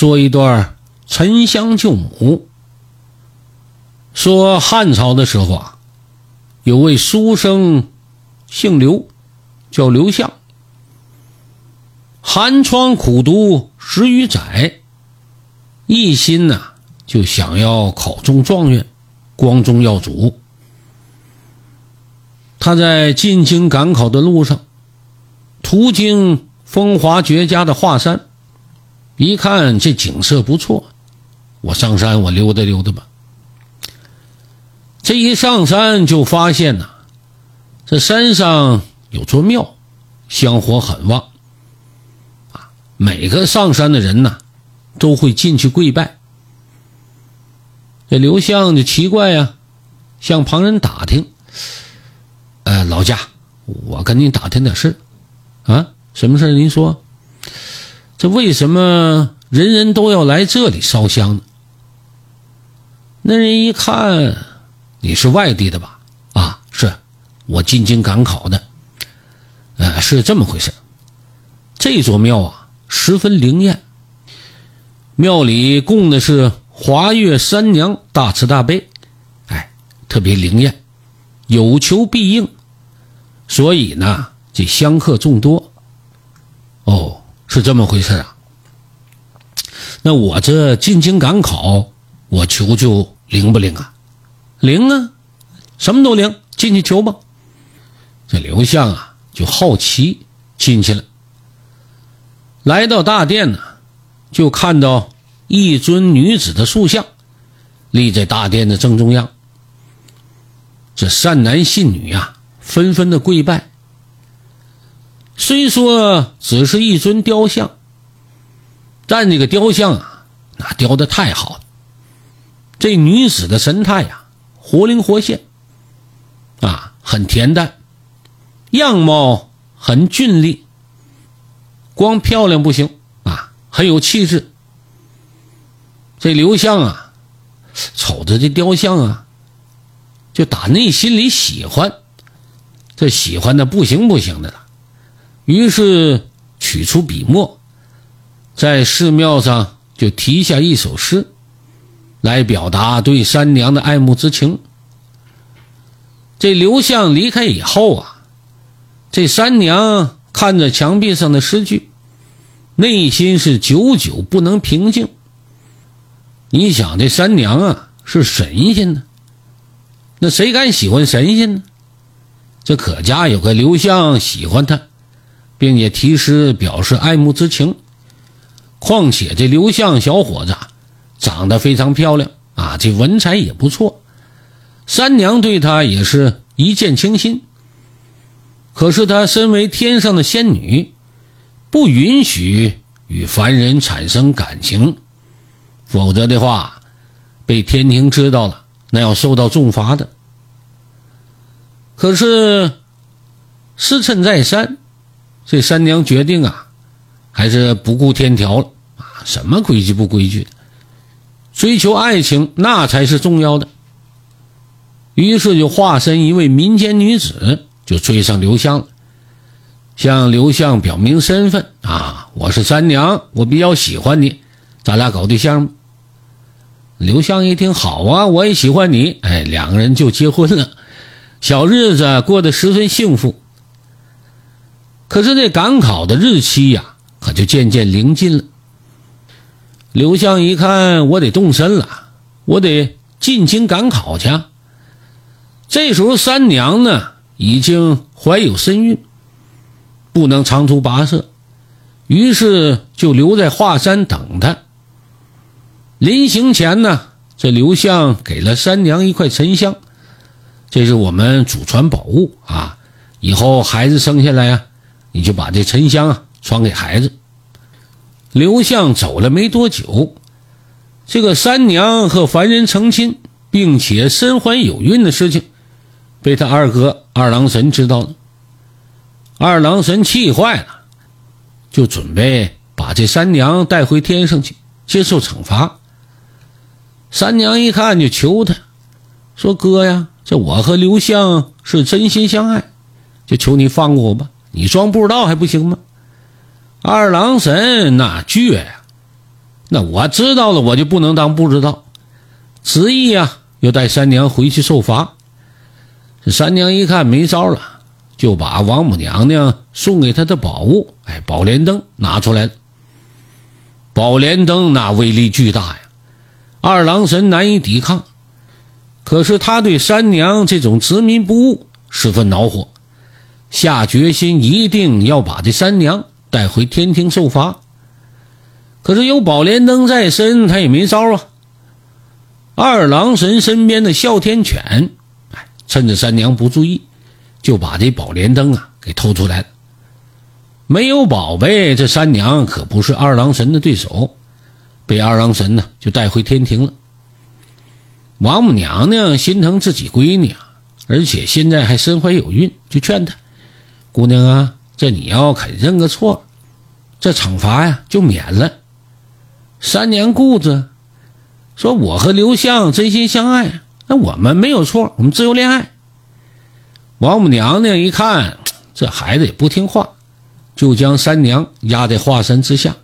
说一段沉香救母。说汉朝的时候啊，有位书生，姓刘，叫刘向。寒窗苦读十余载，一心呐就想要考中状元，光宗耀祖。他在进京赶考的路上，途经风华绝佳的华山，一看这景色不错，我上山我溜达溜达吧。这一上山就发现呐，这山上有座庙，香火很旺。啊，每个上山的人呐，都会进去跪拜。这刘向就奇怪呀，向旁人打听：“呃，老家，我跟您打听点事啊，什么事您说。这为什么人人都要来这里烧香呢？”那人一看。你是外地的吧？啊，是，我进京赶考的。呃，是这么回事。这座庙啊，十分灵验。庙里供的是华岳三娘大慈大悲，哎，特别灵验，有求必应。所以呢，这香客众多。哦，是这么回事啊。那我这进京赶考，我求求灵不灵啊？灵啊，什么都灵，进去求吧。这刘向啊，就好奇进去了。来到大殿呢，就看到一尊女子的塑像立在大殿的正中央。这善男信女呀，纷纷的跪拜。虽说只是一尊雕像，但这个雕像啊，那雕的太好了。这女子的神态呀。活灵活现，啊，很恬淡，样貌很俊丽。光漂亮不行啊，很有气质。这刘向啊，瞅着这雕像啊，就打内心里喜欢，这喜欢的不行不行的了。于是取出笔墨，在寺庙上就题下一首诗。来表达对三娘的爱慕之情。这刘向离开以后啊，这三娘看着墙壁上的诗句，内心是久久不能平静。你想，这三娘啊是神仙呢，那谁敢喜欢神仙呢？这可家有个刘向喜欢她，并且题诗表示爱慕之情。况且这刘向小伙子。长得非常漂亮啊，这文采也不错，三娘对他也是一见倾心。可是她身为天上的仙女，不允许与凡人产生感情，否则的话，被天庭知道了，那要受到重罚的。可是时辰再三，这三娘决定啊，还是不顾天条了啊，什么规矩不规矩的。追求爱情，那才是重要的。于是就化身一位民间女子，就追上刘湘了，向刘向表明身份啊，我是三娘，我比较喜欢你，咱俩搞对象吧。刘向一听，好啊，我也喜欢你，哎，两个人就结婚了，小日子过得十分幸福。可是这赶考的日期呀，可就渐渐临近了。刘向一看，我得动身了，我得进京赶考去。这时候三娘呢，已经怀有身孕，不能长途跋涉，于是就留在华山等他。临行前呢，这刘向给了三娘一块沉香，这是我们祖传宝物啊，以后孩子生下来呀，你就把这沉香啊传给孩子。刘向走了没多久，这个三娘和凡人成亲，并且身怀有孕的事情，被他二哥二郎神知道了。二郎神气坏了，就准备把这三娘带回天上去接受惩罚。三娘一看就求他，说：“哥呀，这我和刘向是真心相爱，就求你放过我吧，你装不知道还不行吗？”二郎神那倔呀，那我知道了，我就不能当不知道。执意呀，要带三娘回去受罚。这三娘一看没招了，就把王母娘娘送给她的宝物，哎，宝莲灯拿出来了。宝莲灯那威力巨大呀，二郎神难以抵抗。可是他对三娘这种执迷不悟十分恼火，下决心一定要把这三娘带回天庭受罚。可是有宝莲灯在身，他也没招啊。二郎神身边的哮天犬，趁着三娘不注意，就把这宝莲灯啊给偷出来了。没有宝贝，这三娘可不是二郎神的对手，被二郎神呢就带回天庭了。王母娘娘心疼自己闺女啊，而且现在还身怀有孕，就劝她：“姑娘啊，这你要肯认个错，这惩罚呀就免了。”三娘固执说：“我和刘向真心相爱，那我们没有错，我们自由恋爱。”王母娘娘一看这孩子也不听话。就将三娘压在华山之下，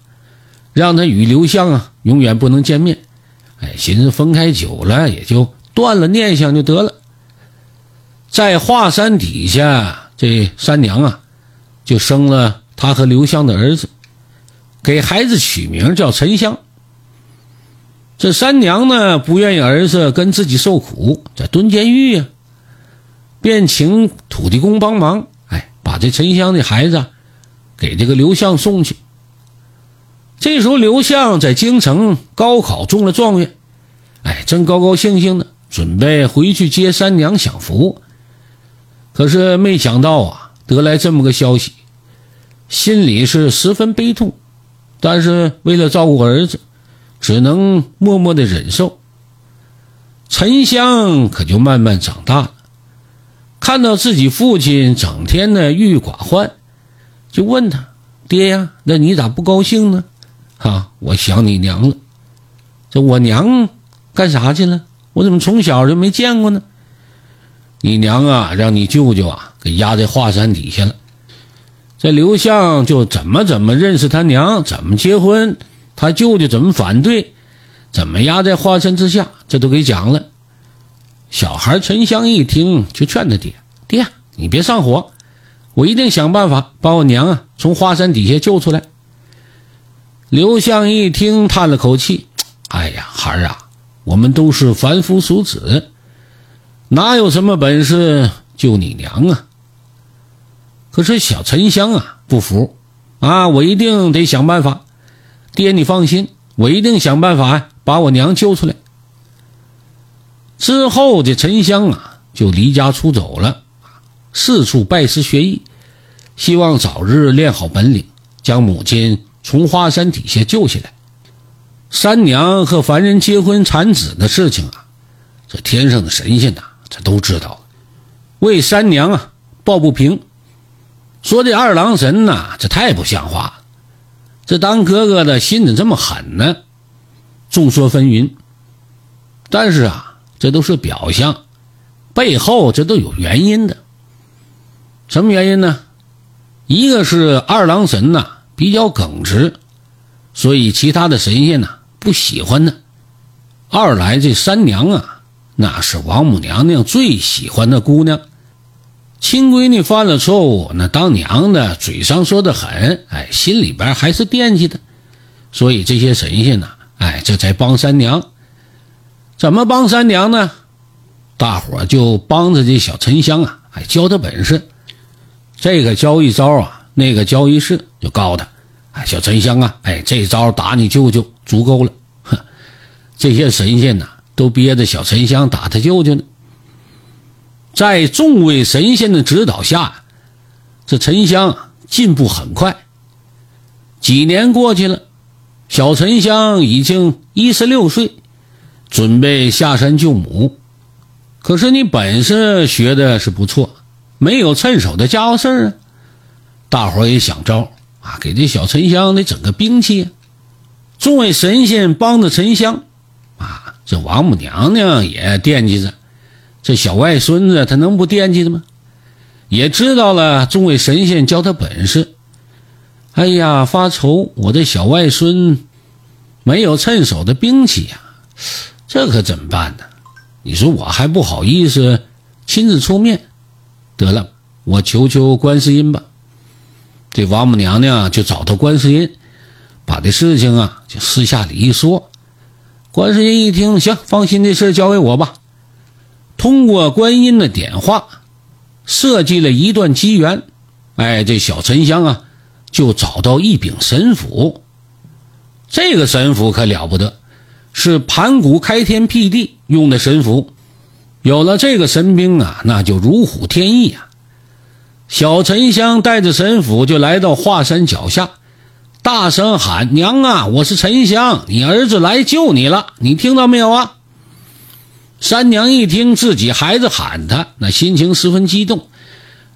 让他与刘向啊永远不能见面。哎，寻思分开久了也就断了念想就得了。在华山底下，这三娘啊就生了他和刘湘的儿子，给孩子取名叫沉香。这三娘呢不愿意儿子跟自己受苦，在蹲监狱呀，便请土地公帮忙，哎，把这沉香的孩子。给这个刘向送去。这时候，刘向在京城高考中了状元，哎，正高高兴兴的准备回去接三娘享福。可是没想到啊，得来这么个消息，心里是十分悲痛。但是为了照顾儿子，只能默默的忍受。沉香可就慢慢长大了，看到自己父亲整天的郁郁寡欢。就问他，爹呀，那你咋不高兴呢？啊，我想你娘了。这我娘干啥去了？我怎么从小就没见过呢？你娘啊，让你舅舅啊给压在华山底下了。这刘向就怎么怎么认识他娘，怎么结婚，他舅舅怎么反对，怎么压在华山之下，这都给讲了。小孩沉香一听，就劝他爹：“爹，你别上火。”我一定想办法把我娘啊从华山底下救出来。刘向一听，叹了口气：“哎呀，孩儿啊，我们都是凡夫俗子，哪有什么本事救你娘啊？”可是小沉香啊不服，啊，我一定得想办法。爹，你放心，我一定想办法，把我娘救出来。之后，这沉香啊就离家出走了。四处拜师学艺，希望早日练好本领，将母亲从花山底下救下来。三娘和凡人结婚产子的事情啊，这天上的神仙呐，这都知道了，为三娘啊抱不平，说这二郎神呐，这太不像话了，这当哥哥的心怎这么狠呢？众说纷纭，但是啊，这都是表象，背后这都有原因的。什么原因呢？一个是二郎神呐比较耿直，所以其他的神仙呐不喜欢他；二来这三娘啊，那是王母娘娘最喜欢的姑娘，亲闺女犯了错误，那当娘的嘴上说的狠，哎，心里边还是惦记的，所以这些神仙呐，哎，这才帮三娘。怎么帮三娘呢？大伙就帮着这小沉香啊，哎，教他本事。这个教一招啊，那个教一式，就告他：“哎，小沉香啊，哎，这招打你舅舅足够了。”哼，这些神仙呐，都憋着小沉香打他舅舅呢。在众位神仙的指导下，这沉香进步很快。几年过去了，小沉香已经一十六岁，准备下山救母。可是你本事学的是不错。没有趁手的家伙事儿啊！大伙儿也想招啊，给这小沉香得整个兵器。啊众位神仙帮着沉香，这王母娘娘也惦记着这小外孙子，他能不惦记的吗？也知道了众位神仙教他本事。哎呀，发愁我这小外孙没有趁手的兵器呀，这可怎么办呢？你说我还不好意思亲自出面，得了，我求求观世音吧。这王母娘娘就找到观世音，把这事情啊就私下里一说。观世音一听，行，放心，这事交给我吧。通过观音的点化，设计了一段机缘，哎，这小沉香啊就找到一柄神斧。这个神斧可了不得，是盘古开天辟地用的神斧。有了这个神兵啊，那就如虎添翼啊！小沉香带着神斧就来到华山脚下。大声喊：“娘啊，我是沉香，你儿子来救你了，你听到没有啊？”三娘一听自己孩子喊她，那心情十分激动，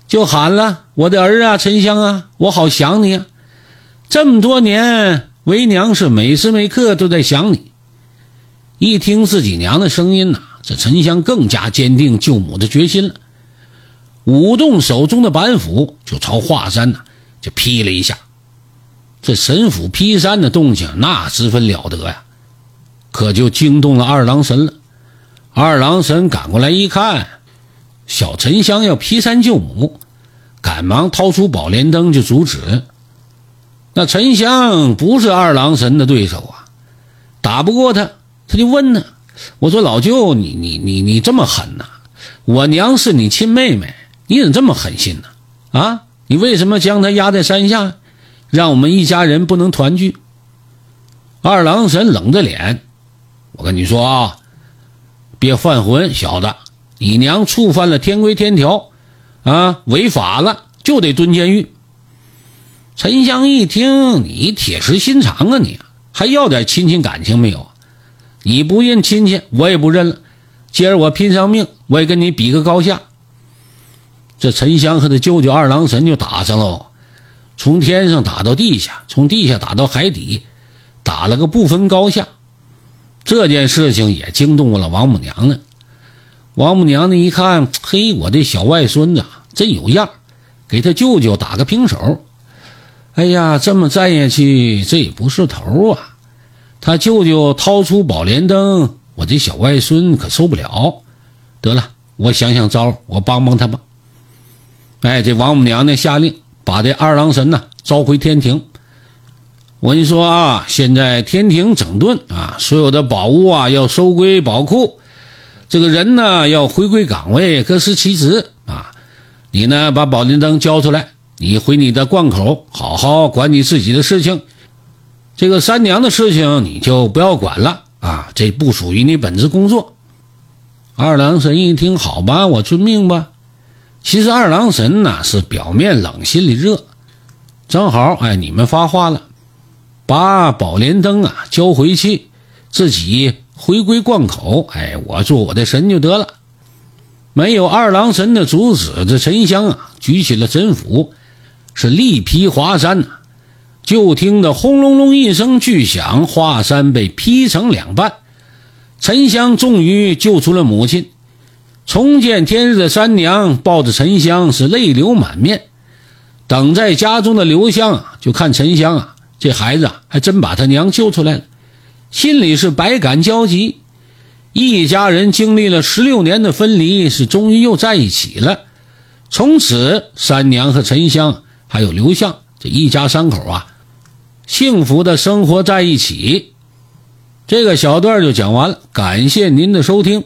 就喊了：“我的儿啊，沉香啊，我好想你啊！这么多年，为娘是每时每刻都在想你。”一听自己娘的声音呐，这沉香更加坚定救母的决心了，舞动手中的板斧，就朝华山呐就劈了一下。这神斧劈山的动静那十分了得呀，可就惊动了二郎神了。二郎神赶过来一看，小沉香要劈山救母，赶忙掏出宝莲灯就阻止。那沉香不是二郎神的对手啊，打不过他，他就问呢：“我说老舅，你你你你这么狠呐？我娘是你亲妹妹，你怎么这么狠心呢？啊，你为什么将她压在山下？”让我们一家人不能团聚。二郎神冷着脸，我跟你说啊，别犯浑，小子，你娘触犯了天规天条，啊，违法了就得蹲监狱。沉香一听，你铁石心肠啊，你还要点亲情感情没有？你不认亲戚，我也不认了。今儿我拼上命，我也跟你比个高下。这沉香和他舅舅二郎神就打上了。从天上打到地下，从地下打到海底，打了个不分高下。这件事情也惊动了王母娘娘。王母娘娘一看，嘿，我这小外孙子真有样，给他舅舅打个平手。哎呀，这么站下去，这也不是头啊！他舅舅掏出宝莲灯，我这小外孙可受不了。得了，我想想招，我帮帮他吧。哎，这王母娘娘下令。把这二郎神呢召回天庭。我跟你说啊，现在天庭整顿啊，所有的宝物啊要收归宝库，这个人呢要回归岗位，各司其职啊。你呢把宝莲灯交出来，你回你的灌口，好好管你自己的事情。这个三娘的事情你就不要管了啊，这不属于你本职工作。二郎神一听，好吧，我遵命吧。其实二郎神呢是表面冷心里热，正好哎你们发话了，把宝莲灯啊交回去，自己回归灌口，哎我做我的神就得了。没有二郎神的阻止，这沉香啊举起了神斧，是力劈华山呐。就听得轰隆隆一声巨响，华山被劈成两半，沉香终于救出了母亲。重见天日的三娘抱着沉香是泪流满面，等在家中的刘香啊，就看沉香啊，这孩子啊还真把他娘救出来了，心里是百感交集。一家人经历了十六年的分离，是终于又在一起了。从此，三娘和沉香还有刘香这一家三口啊，幸福的生活在一起。这个小段就讲完了，感谢您的收听。